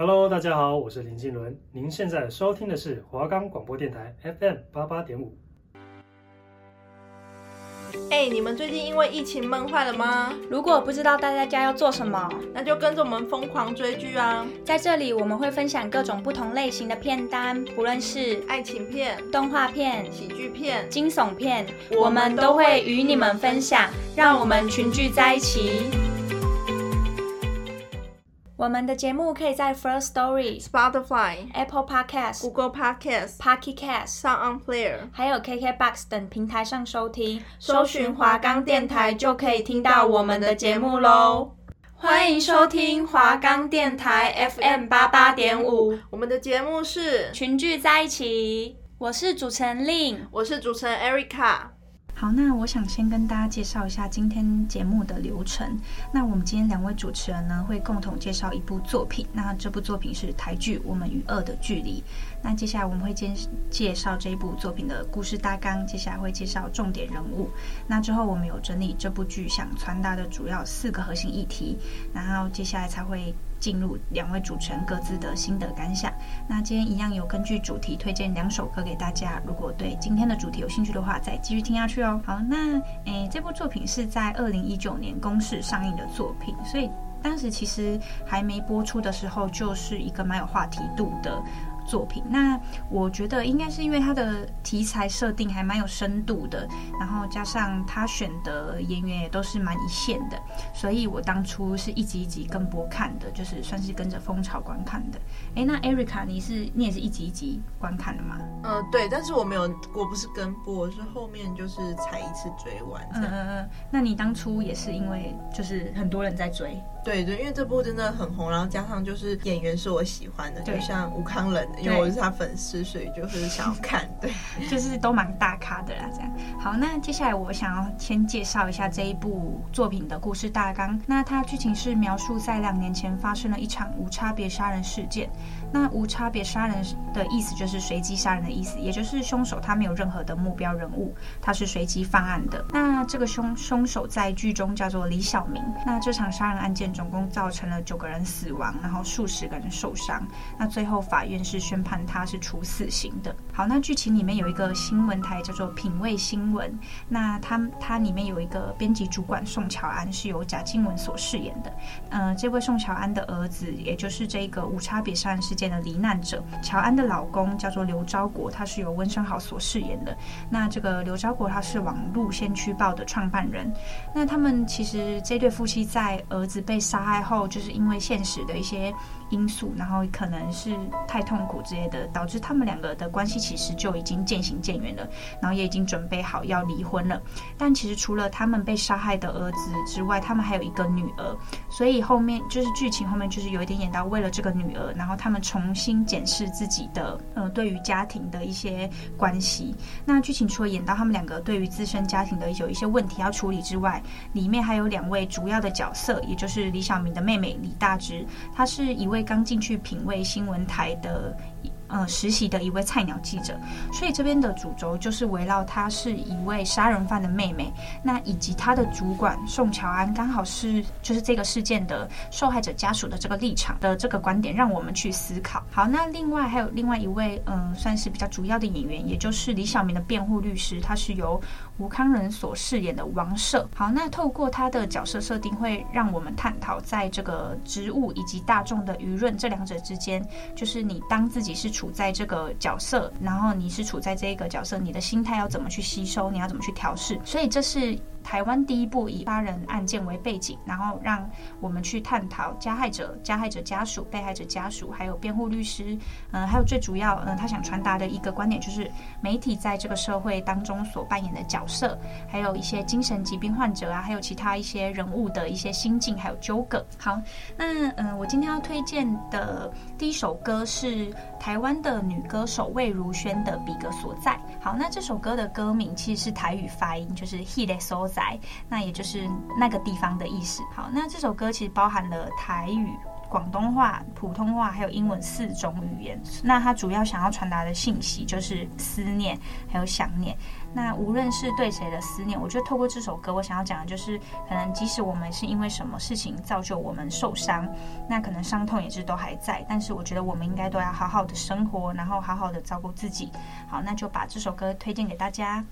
Hello，大家好，我是林静伦。您现在收听的是华冈广播电台 FM 八八点五。哎，你们最近因为疫情闷坏了吗？如果不知道待在家要做什么，那就跟着我们疯狂追剧啊！在这里我们会分享各种不同类型的片单，不论是爱情片、动画片、喜剧片、惊悚片，我们都会与你们分享，让我们群聚在一起。我们的节目可以在 First Story、Spotify、Apple Podcast、Google Podcast、Pocket Cast、SoundOnPlayer，还有 KKBox 等平台上收听。搜寻华冈电台就可以听到我们的节目喽。欢迎收听华冈电台 FM 八八点五，我们的节目是群聚在一起。我是主持人 Lin，我是主持人 Erica。好，那我想先跟大家介绍一下今天节目的流程。那我们今天两位主持人呢，会共同介绍一部作品。那这部作品是台剧《我们与恶的距离》。那接下来我们会介介绍这一部作品的故事大纲，接下来会介绍重点人物。那之后我们有整理这部剧想传达的主要四个核心议题，然后接下来才会。进入两位主持人各自的心得感想。那今天一样有根据主题推荐两首歌给大家。如果对今天的主题有兴趣的话，再继续听下去哦。好，那诶，这部作品是在二零一九年公视上映的作品，所以当时其实还没播出的时候，就是一个蛮有话题度的。作品，那我觉得应该是因为它的题材设定还蛮有深度的，然后加上他选的演员也都是蛮一线的，所以我当初是一集一集跟播看的，就是算是跟着风潮观看的。哎，那 Erica，你是你也是一集一集观看的吗？嗯，对，但是我没有，我不是跟播，我是后面就是才一次追完。嗯嗯嗯，那你当初也是因为就是很多人在追？对对，因为这部真的很红，然后加上就是演员是我喜欢的，就像吴康仁，因为我是他粉丝，所以就是想要看，对，就是都蛮大咖的啦，这样。好，那接下来我想要先介绍一下这一部作品的故事大纲。那它剧情是描述在两年前发生了一场无差别杀人事件。那无差别杀人的意思就是随机杀人的意思，也就是凶手他没有任何的目标人物，他是随机犯案的。那这个凶凶手在剧中叫做李小明。那这场杀人案件总共造成了九个人死亡，然后数十个人受伤。那最后法院是宣判他是处死刑的。好，那剧情里面有一个新闻台叫做品味新闻，那他他里面有一个编辑主管宋乔安是由贾静雯所饰演的。嗯、这位宋乔安的儿子，也就是这个无差别杀人事件的罹难者乔安的老公叫做刘昭国，他是由温生豪所饰演的。那这个刘昭国他是网路先驱报的创办人。那他们其实这对夫妻在儿子被杀害后，就是因为现实的一些因素，然后可能是太痛苦之类的，导致他们两个的关系其实就已经渐行渐远了，然后也已经准备好要离婚了。但其实除了他们被杀害的儿子之外，他们还有一个女儿。所以后面就是剧情后面就是有一点演到，为了这个女儿，然后他们重新检视自己的呃对于家庭的一些关系。那剧情除了演到他们两个对于自身家庭的有一些问题要处理之外，里面还有两位主要的角色，也就是李小明的妹妹李大芝，她是一位。刚进去品味新闻台的。呃，实习的一位菜鸟记者，所以这边的主轴就是围绕她是一位杀人犯的妹妹，那以及她的主管宋乔安，刚好是就是这个事件的受害者家属的这个立场的这个观点，让我们去思考。好，那另外还有另外一位，嗯、算是比较主要的演员，也就是李小明的辩护律师，他是由吴康仁所饰演的王赦。好，那透过他的角色设定，会让我们探讨在这个职务以及大众的舆论这两者之间，就是你当自己是。处在这个角色，然后你是处在这个角色，你的心态要怎么去吸收？你要怎么去调试？所以这是。台湾第一部以杀人案件为背景，然后让我们去探讨加害者、加害者家属、被害者家属，还有辩护律师，嗯，还有最主要，嗯，他想传达的一个观点就是媒体在这个社会当中所扮演的角色，还有一些精神疾病患者啊，还有其他一些人物的一些心境还有纠葛。好，那嗯，我今天要推荐的第一首歌是台湾的女歌手魏如萱的《比格所在》。好，那这首歌的歌名其实是台语发音，就是“迄个所在”，那也就是那个地方的意思。好，那这首歌其实包含了台语。广东话、普通话还有英文四种语言。那他主要想要传达的信息就是思念，还有想念。那无论是对谁的思念，我觉得透过这首歌，我想要讲的就是，可能即使我们是因为什么事情造就我们受伤，那可能伤痛也是都还在，但是我觉得我们应该都要好好的生活，然后好好的照顾自己。好，那就把这首歌推荐给大家。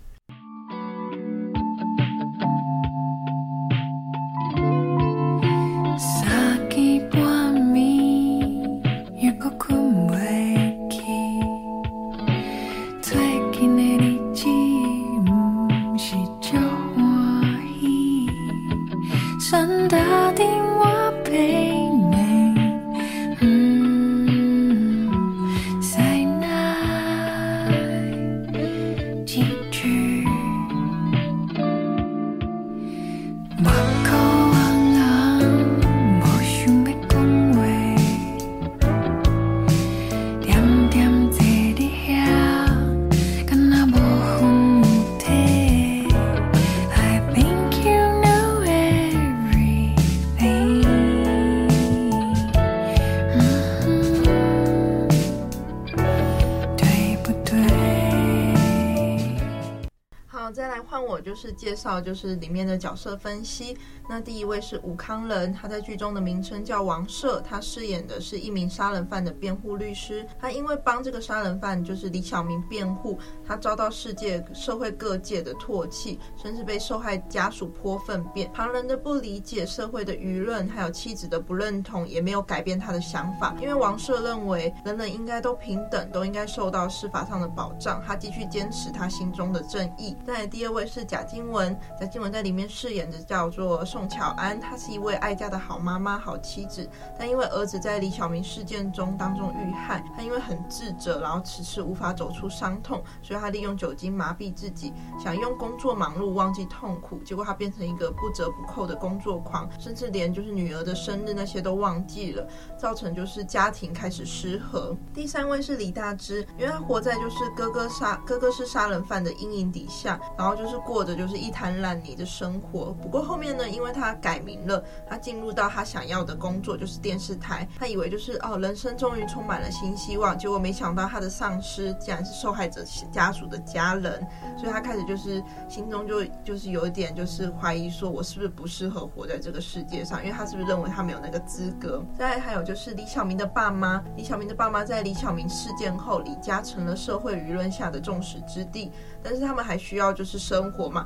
是介绍，就是里面的角色分析。那第一位是吴康仁，他在剧中的名称叫王赦，他饰演的是一名杀人犯的辩护律师。他因为帮这个杀人犯就是李晓明辩护，他遭到世界社会各界的唾弃，甚至被受害家属泼粪便。旁人的不理解，社会的舆论，还有妻子的不认同，也没有改变他的想法。因为王赦认为人人应该都平等，都应该受到司法上的保障。他继续坚持他心中的正义。再来第二位是贾金雯，贾静雯在里面饰演的叫做宋巧。安，她是一位爱家的好妈妈、好妻子，但因为儿子在李小明事件中当中遇害，她因为很自责，然后迟迟无法走出伤痛，所以她利用酒精麻痹自己，想用工作忙碌忘记痛苦。结果她变成一个不折不扣的工作狂，甚至连就是女儿的生日那些都忘记了，造成就是家庭开始失和。第三位是李大芝，因为她活在就是哥哥杀哥哥是杀人犯的阴影底下，然后就是过这就是一滩烂泥的生活。不过后面呢，因为他改名了，他进入到他想要的工作，就是电视台。他以为就是哦，人生终于充满了新希望。结果没想到他的上司竟然是受害者家属的家人，所以他开始就是心中就就是有一点就是怀疑，说我是不是不适合活在这个世界上？因为他是不是认为他没有那个资格？再还有就是李晓明的爸妈，李晓明的爸妈在李晓明事件后，李家成了社会舆论下的众矢之的。但是他们还需要就是生活嘛。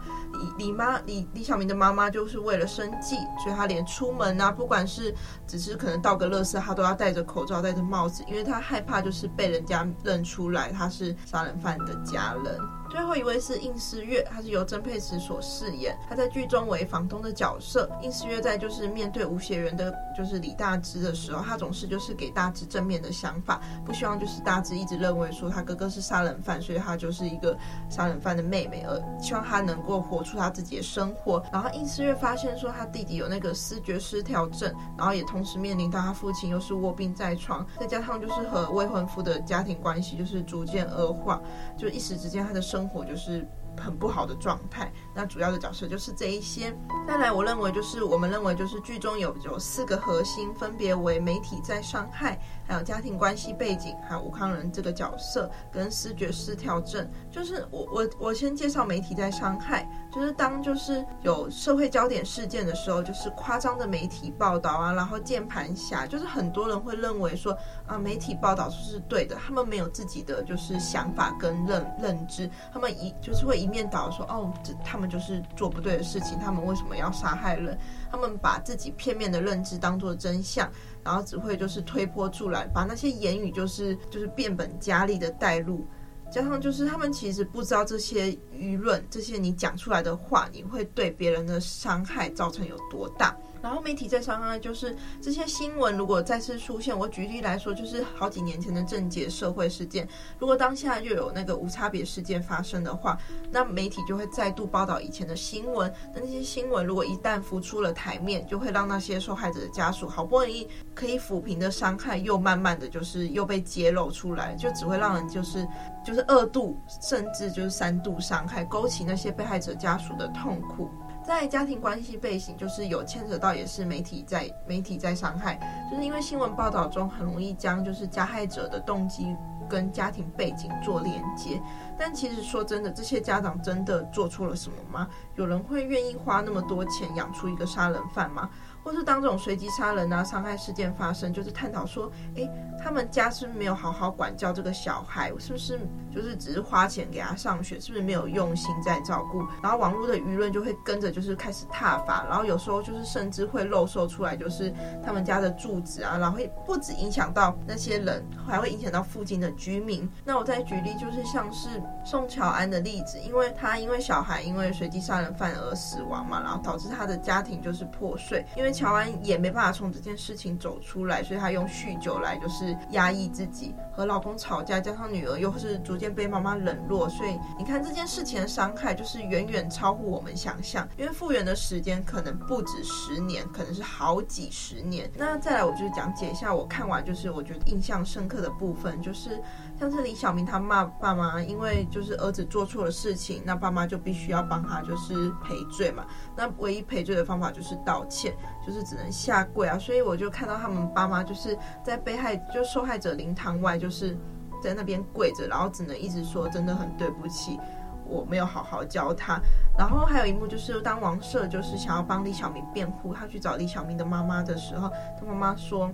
李李妈李李小明的妈妈就是为了生计，所以他连出门啊，不管是只是可能倒个垃圾，他都要戴着口罩、戴着帽子，因为他害怕就是被人家认出来他是杀人犯的家人。最后一位是应思月，他是由曾沛慈所饰演，他在剧中为房东的角色。应思月在就是面对无血缘的，就是李大芝的时候，他总是就是给大芝正面的想法，不希望就是大芝一直认为说他哥哥是杀人犯，所以他就是一个杀人犯的妹妹，而希望他能够活出他自己的生活。然后应思月发现说他弟弟有那个思觉失调症，然后也同时面临到他父亲又是卧病在床，再加上就是和未婚夫的家庭关系就是逐渐恶化，就一时之间他的生。生活就是很不好的状态，那主要的角色就是这一些。再来，我认为就是我们认为就是剧中有有四个核心，分别为媒体在伤害。还有家庭关系背景，还有吴康仁这个角色跟视觉失调症，就是我我我先介绍媒体在伤害，就是当就是有社会焦点事件的时候，就是夸张的媒体报道啊，然后键盘侠，就是很多人会认为说啊，媒体报道就是对的，他们没有自己的就是想法跟认认知，他们一就是会一面倒说哦，这他们就是做不对的事情，他们为什么要杀害人？他们把自己片面的认知当做真相。然后只会就是推波助澜，把那些言语就是就是变本加厉的带入，加上就是他们其实不知道这些舆论，这些你讲出来的话，你会对别人的伤害造成有多大。然后媒体在伤害，就是这些新闻如果再次出现，我举例来说，就是好几年前的政界社会事件，如果当下就有那个无差别事件发生的话，那媒体就会再度报道以前的新闻。那那些新闻如果一旦浮出了台面，就会让那些受害者的家属好不容易可以抚平的伤害，又慢慢的就是又被揭露出来，就只会让人就是就是二度甚至就是三度伤害，勾起那些被害者家属的痛苦。在家庭关系背景，就是有牵扯到也是媒体在媒体在伤害，就是因为新闻报道中很容易将就是加害者的动机跟家庭背景做连接，但其实说真的，这些家长真的做出了什么吗？有人会愿意花那么多钱养出一个杀人犯吗？或是当这种随机杀人啊、伤害事件发生，就是探讨说，诶，他们家是不是没有好好管教这个小孩？是不是就是只是花钱给他上学？是不是没有用心在照顾？然后网络的舆论就会跟着就是开始挞伐，然后有时候就是甚至会漏搜出来，就是他们家的住址啊，然后会不止影响到那些人，还会影响到附近的居民。那我再举例，就是像是宋乔安的例子，因为他因为小孩因为随机杀人犯而死亡嘛，然后导致他的家庭就是破碎，因为。乔安也没办法从这件事情走出来，所以她用酗酒来就是压抑自己，和老公吵架，加上女儿又是逐渐被妈妈冷落，所以你看这件事情的伤害就是远远超乎我们想象，因为复原的时间可能不止十年，可能是好几十年。那再来，我就讲解一下我看完就是我觉得印象深刻的部分，就是。像是李小明他骂爸妈，因为就是儿子做错了事情，那爸妈就必须要帮他就是赔罪嘛。那唯一赔罪的方法就是道歉，就是只能下跪啊。所以我就看到他们爸妈就是在被害就受害者灵堂外，就是在那边跪着，然后只能一直说真的很对不起，我没有好好教他。然后还有一幕就是当王赦就是想要帮李小明辩护，他去找李小明的妈妈的时候，他妈妈说。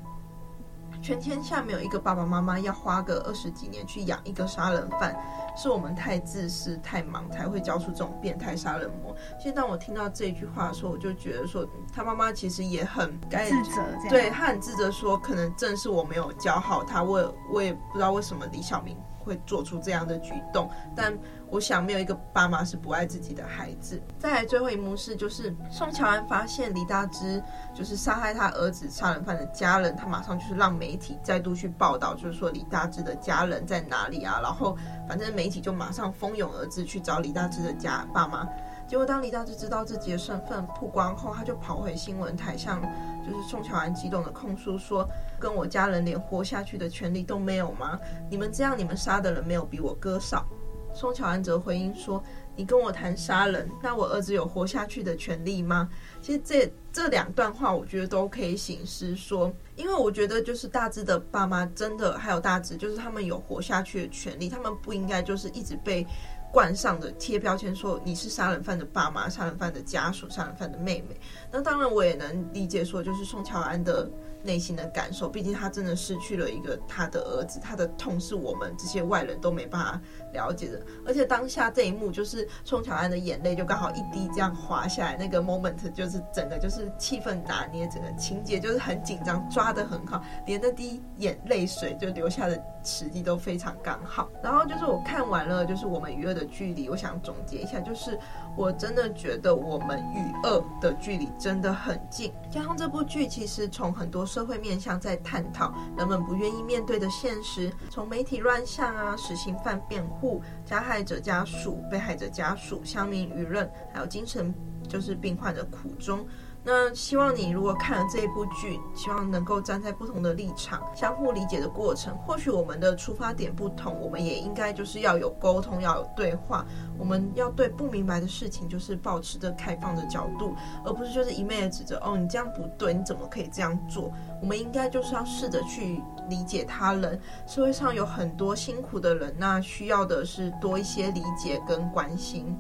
全天下没有一个爸爸妈妈要花个二十几年去养一个杀人犯，是我们太自私、太忙才会教出这种变态杀人魔。其实当我听到这句话的时候，我就觉得说，他妈妈其实也很该自责，对，他很自责，说可能正是我没有教好他，我也我也不知道为什么李小明会做出这样的举动，但。我想没有一个爸妈是不爱自己的孩子。再来最后一幕是，就是宋乔安发现李大芝就是杀害他儿子杀人犯的家人，他马上就是让媒体再度去报道，就是说李大芝的家人在哪里啊？然后反正媒体就马上蜂拥而至去找李大芝的家爸妈。结果当李大志知道自己的身份曝光后，他就跑回新闻台，向就是宋乔安激动的控诉说：“跟我家人连活下去的权利都没有吗？你们这样，你们杀的人没有比我哥少。”宋乔安则回应说：“你跟我谈杀人，那我儿子有活下去的权利吗？”其实这这两段话，我觉得都可以醒思说，因为我觉得就是大志的爸妈真的还有大志，就是他们有活下去的权利，他们不应该就是一直被冠上的贴标签，说你是杀人犯的爸妈、杀人犯的家属、杀人犯的妹妹。那当然，我也能理解说，就是宋乔安的。内心的感受，毕竟他真的失去了一个他的儿子，他的痛是我们这些外人都没办法了解的。而且当下这一幕，就是宋乔安的眼泪就刚好一滴这样滑下来，那个 moment 就是整个就是气氛拿捏，整个情节就是很紧张，抓得很好，连那滴眼泪水就流下的时机都非常刚好。然后就是我看完了，就是我们与恶的距离，我想总结一下，就是。我真的觉得我们与恶的距离真的很近。加上这部剧其实从很多社会面向在探讨人们不愿意面对的现实，从媒体乱象啊、实行犯变护、加害者家属、被害者家属、乡民舆论，还有精神就是病患的苦衷。那希望你如果看了这一部剧，希望能够站在不同的立场，相互理解的过程。或许我们的出发点不同，我们也应该就是要有沟通，要有对话。我们要对不明白的事情，就是保持着开放的角度，而不是就是一昧的指责哦，你这样不对，你怎么可以这样做？我们应该就是要试着去理解他人。社会上有很多辛苦的人，那需要的是多一些理解跟关心。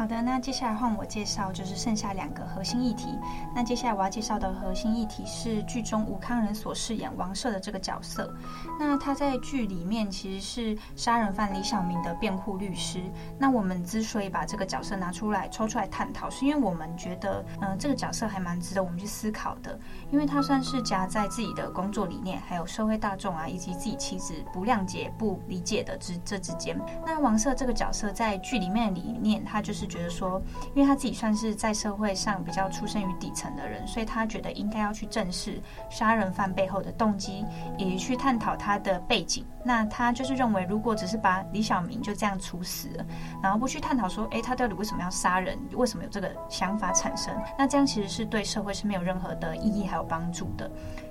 好的，那接下来换我介绍，就是剩下两个核心议题。那接下来我要介绍的核心议题是剧中吴康仁所饰演王赦的这个角色。那他在剧里面其实是杀人犯李小明的辩护律师。那我们之所以把这个角色拿出来抽出来探讨，是因为我们觉得，嗯、这个角色还蛮值得我们去思考的，因为他算是夹在自己的工作理念，还有社会大众啊，以及自己妻子不谅解、不理解的之这之间。那王赦这个角色在剧里面的理念，他就是。觉得说，因为他自己算是在社会上比较出身于底层的人，所以他觉得应该要去正视杀人犯背后的动机，也去探讨他的背景。那他就是认为，如果只是把李小明就这样处死了，然后不去探讨说，诶，他到底为什么要杀人，为什么有这个想法产生，那这样其实是对社会是没有任何的意义还有帮助的。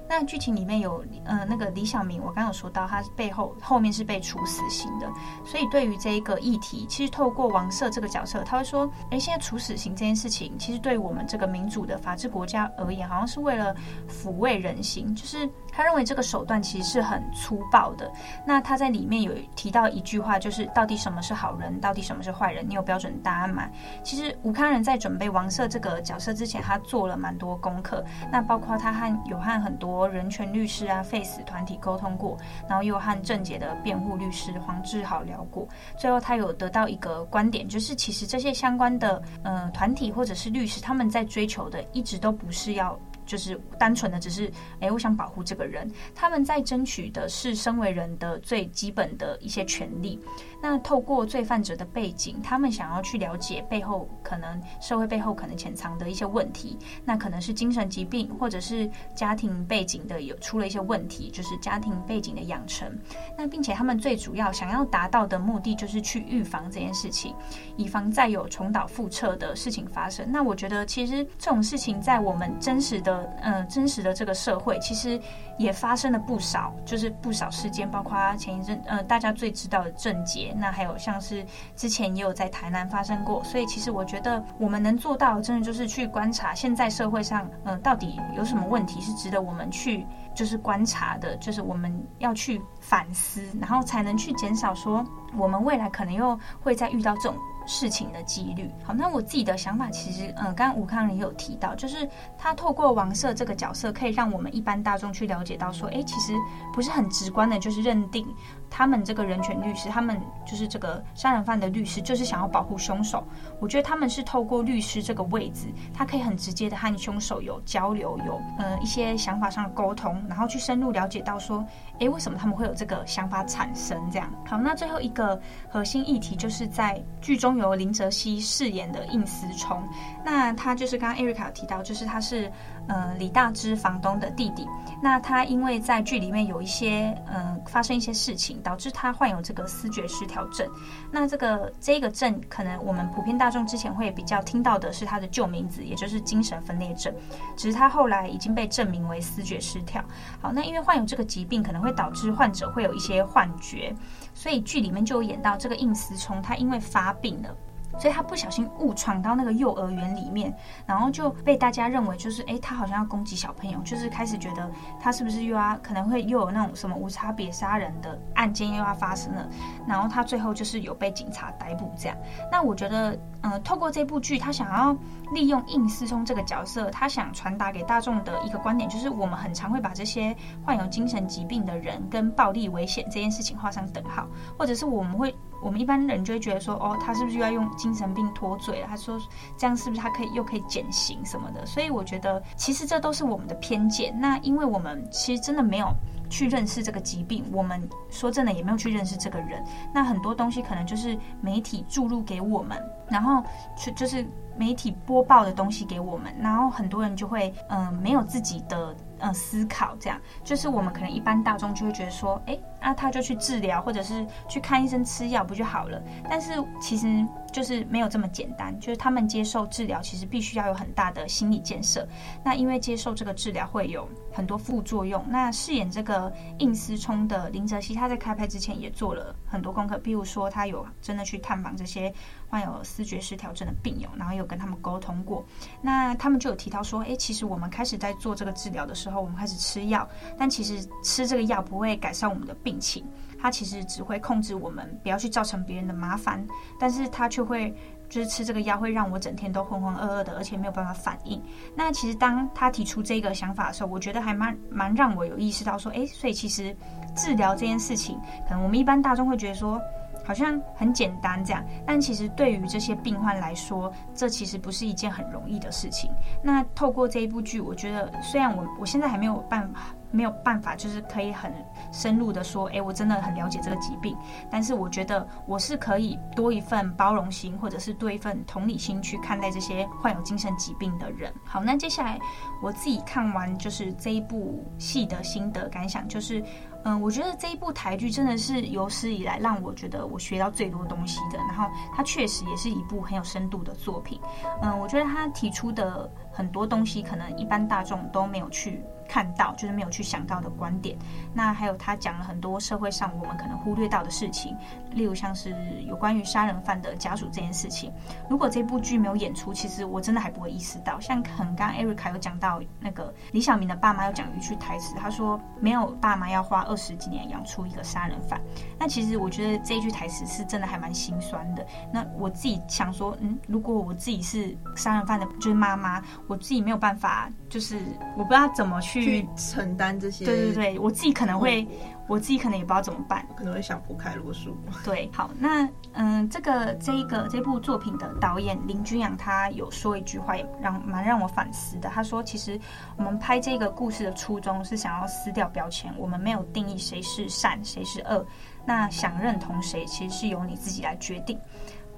那剧情里面有呃那个李小明，我刚有说到他背后后面是被处死刑的，所以对于这一个议题，其实透过王赦这个角色，他会说，哎，现在处死刑这件事情，其实对我们这个民主的法治国家而言，好像是为了抚慰人心，就是。他认为这个手段其实是很粗暴的。那他在里面有提到一句话，就是到底什么是好人，到底什么是坏人？你有标准答案吗？其实吴康仁在准备王赦这个角色之前，他做了蛮多功课。那包括他和有和很多人权律师啊、face 团体沟通过，然后又和郑捷的辩护律师黄志豪聊过。最后他有得到一个观点，就是其实这些相关的呃团体或者是律师，他们在追求的一直都不是要。就是单纯的只是，哎，我想保护这个人。他们在争取的是身为人的最基本的一些权利。那透过罪犯者的背景，他们想要去了解背后可能社会背后可能潜藏的一些问题。那可能是精神疾病，或者是家庭背景的有出了一些问题，就是家庭背景的养成。那并且他们最主要想要达到的目的，就是去预防这件事情，以防再有重蹈覆辙的事情发生。那我觉得，其实这种事情在我们真实的。嗯，真实的这个社会其实也发生了不少，就是不少事件，包括前一阵，呃，大家最知道的郑捷，那还有像是之前也有在台南发生过。所以其实我觉得我们能做到，真的就是去观察现在社会上，呃，到底有什么问题是值得我们去就是观察的，就是我们要去反思，然后才能去减少说我们未来可能又会再遇到这种。事情的几率。好，那我自己的想法其实，嗯，刚刚吴康也有提到，就是他透过王赦这个角色，可以让我们一般大众去了解到，说，哎，其实不是很直观的，就是认定。他们这个人权律师，他们就是这个杀人犯的律师，就是想要保护凶手。我觉得他们是透过律师这个位置，他可以很直接的和凶手有交流，有呃一些想法上的沟通，然后去深入了解到说，诶，为什么他们会有这个想法产生？这样。好，那最后一个核心议题就是在剧中由林哲熹饰演的应思聪，那他就是刚刚 Erica 有提到，就是他是。呃，李大芝房东的弟弟，那他因为在剧里面有一些呃发生一些事情，导致他患有这个思觉失调症。那这个这个症，可能我们普遍大众之前会比较听到的是他的旧名字，也就是精神分裂症。只是他后来已经被证明为思觉失调。好，那因为患有这个疾病，可能会导致患者会有一些幻觉，所以剧里面就有演到这个应思聪，他因为发病了。所以他不小心误闯到那个幼儿园里面，然后就被大家认为就是，哎，他好像要攻击小朋友，就是开始觉得他是不是又要可能会又有那种什么无差别杀人的案件又要发生了，然后他最后就是有被警察逮捕这样。那我觉得，嗯、透过这部剧，他想要利用应思聪这个角色，他想传达给大众的一个观点，就是我们很常会把这些患有精神疾病的人跟暴力危险这件事情画上等号，或者是我们会。我们一般人就会觉得说，哦，他是不是又要用精神病脱罪了？他说这样是不是他可以又可以减刑什么的？所以我觉得其实这都是我们的偏见。那因为我们其实真的没有去认识这个疾病，我们说真的也没有去认识这个人。那很多东西可能就是媒体注入给我们，然后去就是媒体播报的东西给我们，然后很多人就会嗯、没有自己的。嗯，思考这样，就是我们可能一般大众就会觉得说，哎，那他就去治疗，或者是去看医生吃药不就好了？但是其实就是没有这么简单，就是他们接受治疗，其实必须要有很大的心理建设。那因为接受这个治疗会有很多副作用。那饰演这个应思聪的林哲熹，他在开拍之前也做了很多功课，比如说他有真的去探访这些患有思觉失调症的病友，然后有跟他们沟通过。那他们就有提到说，哎，其实我们开始在做这个治疗的时候。我们开始吃药，但其实吃这个药不会改善我们的病情，它其实只会控制我们不要去造成别人的麻烦，但是它却会就是吃这个药会让我整天都浑浑噩噩的，而且没有办法反应。那其实当他提出这个想法的时候，我觉得还蛮蛮让我有意识到说，哎，所以其实治疗这件事情，可能我们一般大众会觉得说。好像很简单这样，但其实对于这些病患来说，这其实不是一件很容易的事情。那透过这一部剧，我觉得虽然我我现在还没有办法，没有办法，就是可以很深入的说，诶，我真的很了解这个疾病，但是我觉得我是可以多一份包容心，或者是多一份同理心去看待这些患有精神疾病的人。好，那接下来我自己看完就是这一部戏的心得感想，就是。嗯，我觉得这一部台剧真的是有史以来让我觉得我学到最多东西的。然后它确实也是一部很有深度的作品。嗯，我觉得他提出的很多东西，可能一般大众都没有去看到，就是没有去想到的观点。那还有他讲了很多社会上我们可能忽略到的事情，例如像是有关于杀人犯的家属这件事情。如果这部剧没有演出，其实我真的还不会意识到。像很刚 Erica 有讲到那个李小明的爸妈有讲一句台词，他说没有爸妈要花二十几年养出一个杀人犯。那其实我觉得这一句台词是真的还蛮心酸的。那我自己想说，嗯，如果我自己是杀人犯的，就是妈妈，我自己没有办法，就是我不知道怎么去，去承担这些。对对对，我自己可能会。嗯我自己可能也不知道怎么办，可能会想不开啰嗦。对，好，那嗯，这个这一个这部作品的导演林君阳他有说一句话，也让蛮让我反思的。他说，其实我们拍这个故事的初衷是想要撕掉标签，我们没有定义谁是善谁是恶，那想认同谁，其实是由你自己来决定。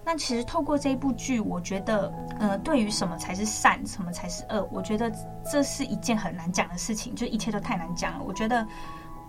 那其实透过这一部剧，我觉得，呃，对于什么才是善，什么才是恶，我觉得这是一件很难讲的事情，就一切都太难讲了。我觉得。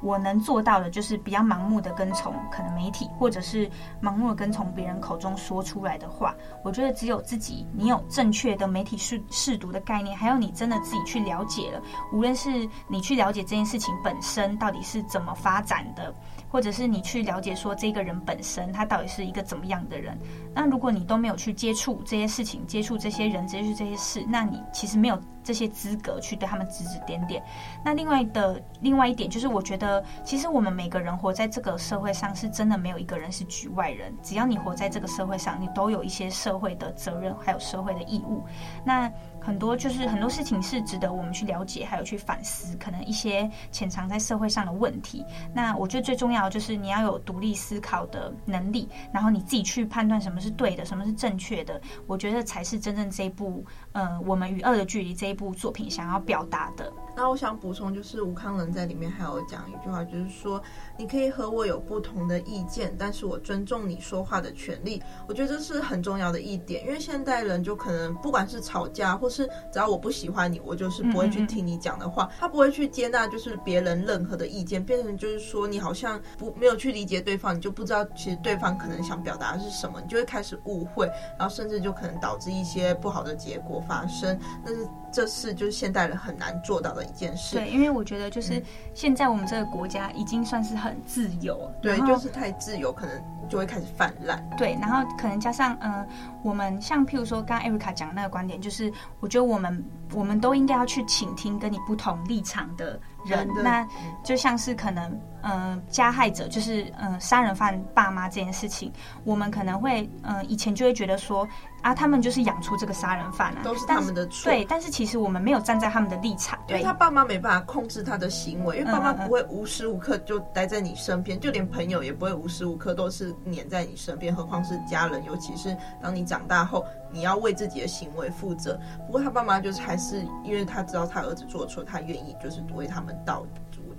我能做到的就是比较盲目的跟从可能媒体，或者是盲目的跟从别人口中说出来的话。我觉得只有自己，你有正确的媒体试试读的概念，还有你真的自己去了解了，无论是你去了解这件事情本身到底是怎么发展的，或者是你去了解说这个人本身他到底是一个怎么样的人。那如果你都没有去接触这些事情，接触这些人，接触这些事，那你其实没有。这些资格去对他们指指点点。那另外的另外一点就是，我觉得其实我们每个人活在这个社会上，是真的没有一个人是局外人。只要你活在这个社会上，你都有一些社会的责任，还有社会的义务。那很多就是很多事情是值得我们去了解，还有去反思，可能一些潜藏在社会上的问题。那我觉得最重要就是你要有独立思考的能力，然后你自己去判断什么是对的，什么是正确的。我觉得才是真正这一部，呃，我们与恶的距离这一部作品想要表达的。那我想补充，就是吴康仁在里面还有讲一句话，就是说，你可以和我有不同的意见，但是我尊重你说话的权利。我觉得这是很重要的一点，因为现代人就可能不管是吵架，或是只要我不喜欢你，我就是不会去听你讲的话，他不会去接纳就是别人任何的意见，变成就是说你好像不没有去理解对方，你就不知道其实对方可能想表达的是什么，你就会开始误会，然后甚至就可能导致一些不好的结果发生。但是这是就是现代人很难做到的。一件事，对，因为我觉得就是现在我们这个国家已经算是很自由，对，就是太自由，可能就会开始泛滥，对，然后可能加上嗯、呃，我们像譬如说刚刚 Erica 讲的那个观点，就是我觉得我们我们都应该要去倾听跟你不同立场的人，那就像是可能嗯、呃，加害者就是嗯、呃，杀人犯爸妈这件事情，我们可能会嗯、呃，以前就会觉得说。啊，他们就是养出这个杀人犯啊，都是他们的错。对，但是其实我们没有站在他们的立场，因为他爸妈没办法控制他的行为，因为爸妈不会无时无刻就待在你身边，嗯嗯，就连朋友也不会无时无刻都是黏在你身边，何况是家人。尤其是当你长大后，你要为自己的行为负责。不过他爸妈就是还是因为他知道他儿子做错，他愿意就是为他们道，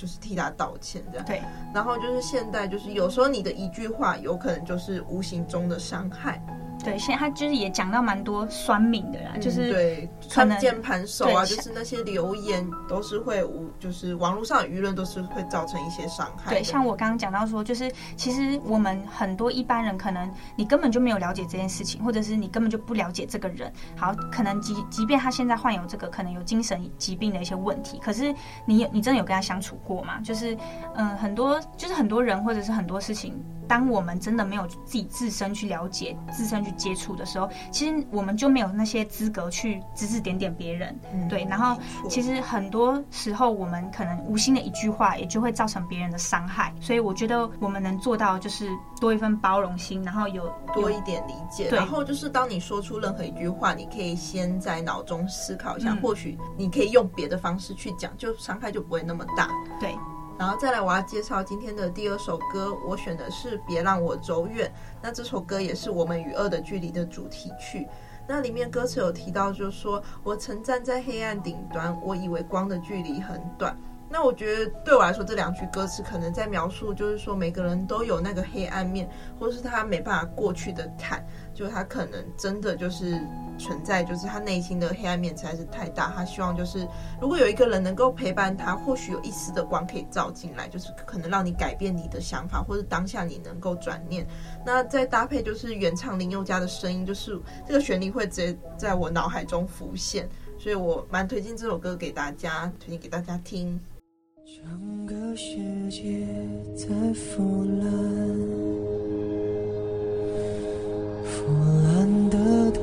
就是替他道歉这样。对，然后就是现在就是有时候你的一句话，有可能就是无形中的伤害。对，现在他就是也讲到蛮多酸民的啦，嗯、就是对，穿键盘手啊，就是那些留言都是会无，就是网络上的舆论都是会造成一些伤害。对，像我刚刚讲到说，就是其实我们很多一般人可能你根本就没有了解这件事情，或者是你根本就不了解这个人。好，可能即即便他现在患有这个可能有精神疾病的一些问题，可是你你真的有跟他相处过吗？就是嗯，很多就是很多人或者是很多事情。当我们真的没有自己自身去了解、自身去接触的时候，其实我们就没有那些资格去指指点点别人，嗯、对。然后，其实很多时候我们可能无心的一句话，也就会造成别人的伤害。所以，我觉得我们能做到就是多一份包容心，然后有多一点理解。然后就是当你说出任何一句话，你可以先在脑中思考一下，嗯、或许你可以用别的方式去讲，就伤害就不会那么大。对。然后再来，我要介绍今天的第二首歌，我选的是《别让我走远》。那这首歌也是我们与恶的距离的主题曲。那里面歌词有提到，就是说我曾站在黑暗顶端，我以为光的距离很短。那我觉得对我来说，这两句歌词可能在描述，就是说每个人都有那个黑暗面，或是他没办法过去的坎，就他可能真的就是存在，就是他内心的黑暗面实在是太大。他希望就是如果有一个人能够陪伴他，或许有一丝的光可以照进来，就是可能让你改变你的想法，或者当下你能够转念。那再搭配就是原唱林宥嘉的声音，就是这个旋律会直接在我脑海中浮现。所以我蛮推荐这首歌给大家，推荐给大家听。整个世界在腐烂，腐烂的都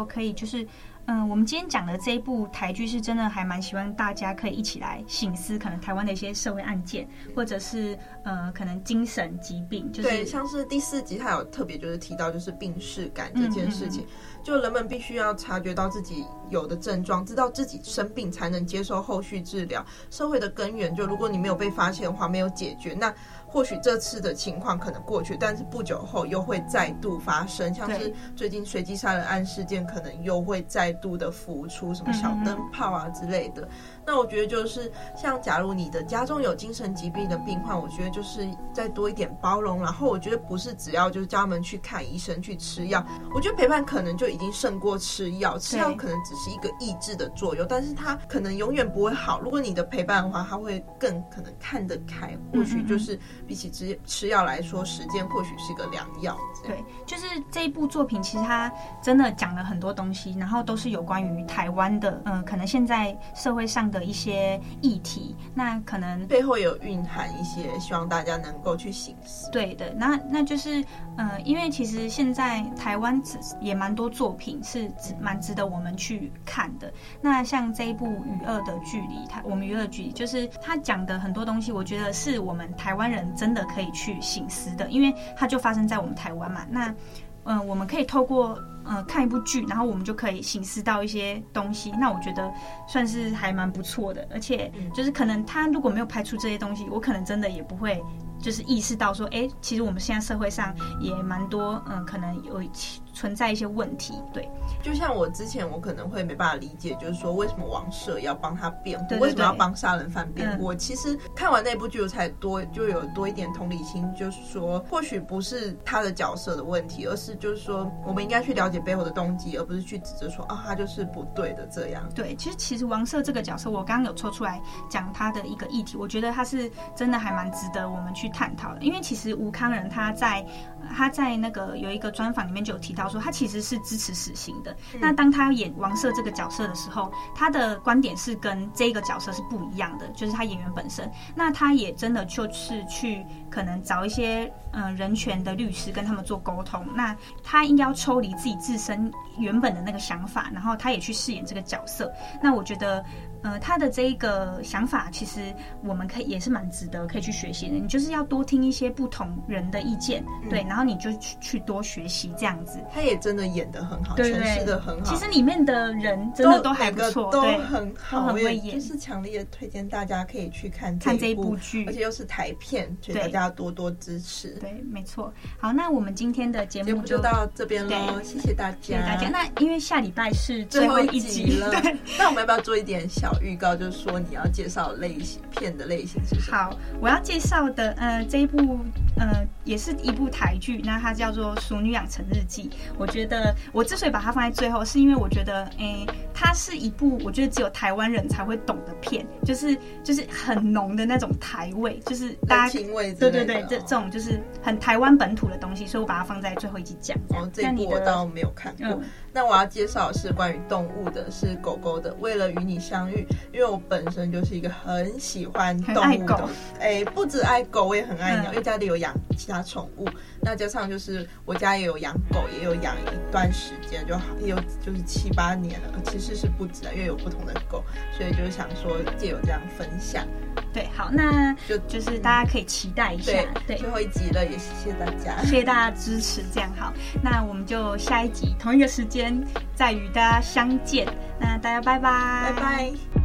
后可以就是，嗯，我们今天讲的这一部台剧是真的还蛮希望大家可以一起来醒思，可能台湾的一些社会案件，或者是呃，可能精神疾病，就是对，像是第四集他有特别就是提到就是病逝感这件事情，嗯嗯嗯，就人们必须要察觉到自己有的症状，知道自己生病才能接受后续治疗。社会的根源就如果你没有被发现的话，没有解决那。或许这次的情况可能过去，但是不久后又会再度发生，像是最近随机杀人案事件，可能又会再度的浮出什么小灯泡啊之类的。那我觉得就是像，假如你的家中有精神疾病的病患，我觉得就是再多一点包容。然后我觉得不是只要就是叫他们去看医生去吃药，我觉得陪伴可能就已经胜过吃药。吃药可能只是一个抑制的作用，但是它可能永远不会好。如果你的陪伴的话，他会更可能看得开。或许就是。比起吃吃药来说，时间或许是个良药。对，就是这一部作品，其实它真的讲了很多东西，然后都是有关于台湾的，嗯，可能现在社会上的一些议题，那可能背后有蕴含一些，希望大家能够去醒思。对的，那那就是，嗯，因为其实现在台湾也蛮多作品是值蛮值得我们去看的。那像这一部《与恶的距离》，它我们与恶的距离，就是他讲的很多东西，我觉得是我们台湾人。真的可以去醒思的，因为它就发生在我们台湾嘛。那，嗯、呃，我们可以透过呃看一部剧，然后我们就可以醒思到一些东西。那我觉得算是还蛮不错的，而且就是可能他如果没有拍出这些东西，我可能真的也不会。就是意识到说，哎、欸，其实我们现在社会上也蛮多，嗯，可能有存在一些问题。对，就像我之前，我可能会没办法理解，就是说为什么王赦要帮他辩护，为什么要帮杀人犯辩护？我其实看完那部剧，我才多就有多一点同理心，就是说，或许不是他的角色的问题，而是就是说，我们应该去了解背后的动机，而不是去指责说，啊，他就是不对的这样。对，其实其实王赦这个角色，我刚刚有抽出来讲他的一个议题，我觉得他是真的还蛮值得我们去。探讨的，因为其实吴康仁他在他在那个有一个专访里面就有提到说，他其实是支持死刑的。嗯、那当他演王赦这个角色的时候，他的观点是跟这个角色是不一样的，就是他演员本身。那他也真的就是去可能找一些嗯、呃、人权的律师跟他们做沟通。那他应该要抽离自己自身原本的那个想法，然后他也去饰演这个角色。那我觉得。呃，他的这一个想法，其实我们可以也是蛮值得可以去学习的。你就是要多听一些不同人的意见，嗯、对，然后你就去去多学习这样子。他也真的演得很好，诠释的很好。其实里面的人真的都还不错，都很好，都很会演。就是强烈推荐大家可以去看看这一部剧，而且又是台片，所以大家多多支持。对，没错。好，那我们今天的节目就，就到这边喽，谢谢大家，谢谢大家。那因为下礼拜是最后一集了，对，那我们要不要做一点小预告？就是说。你要介绍类型片的类型是什么？好，我要介绍的呃这一部呃也是一部台剧，那它叫做《熟女养成日记》。我觉得我之所以把它放在最后，是因为我觉得诶、它是一部我觉得只有台湾人才会懂的片，就是就是很浓的那种台味，就是大家味对对对，这这种就是很台湾本土的东西，所以我把它放在最后一集讲。哦，这一部我倒没有看过。嗯那我要介绍的是关于动物的，是狗狗的。为了与你相遇，因为我本身就是一个很喜欢动物的，哎、欸，不止爱狗，我也很爱鸟，嗯、因为家里有养养其他宠物。那加上就是我家也有养狗，也有养一段时间，就好也有就是七八年了，其实是不止的，因为有不同的狗，所以就是想说借由这样分享。对，好，那就就是大家可以期待一下，对，对最后一集了，也谢谢大家，谢谢大家支持，这样好，那我们就下一集同一个时间再与大家相见，那大家拜拜，拜拜。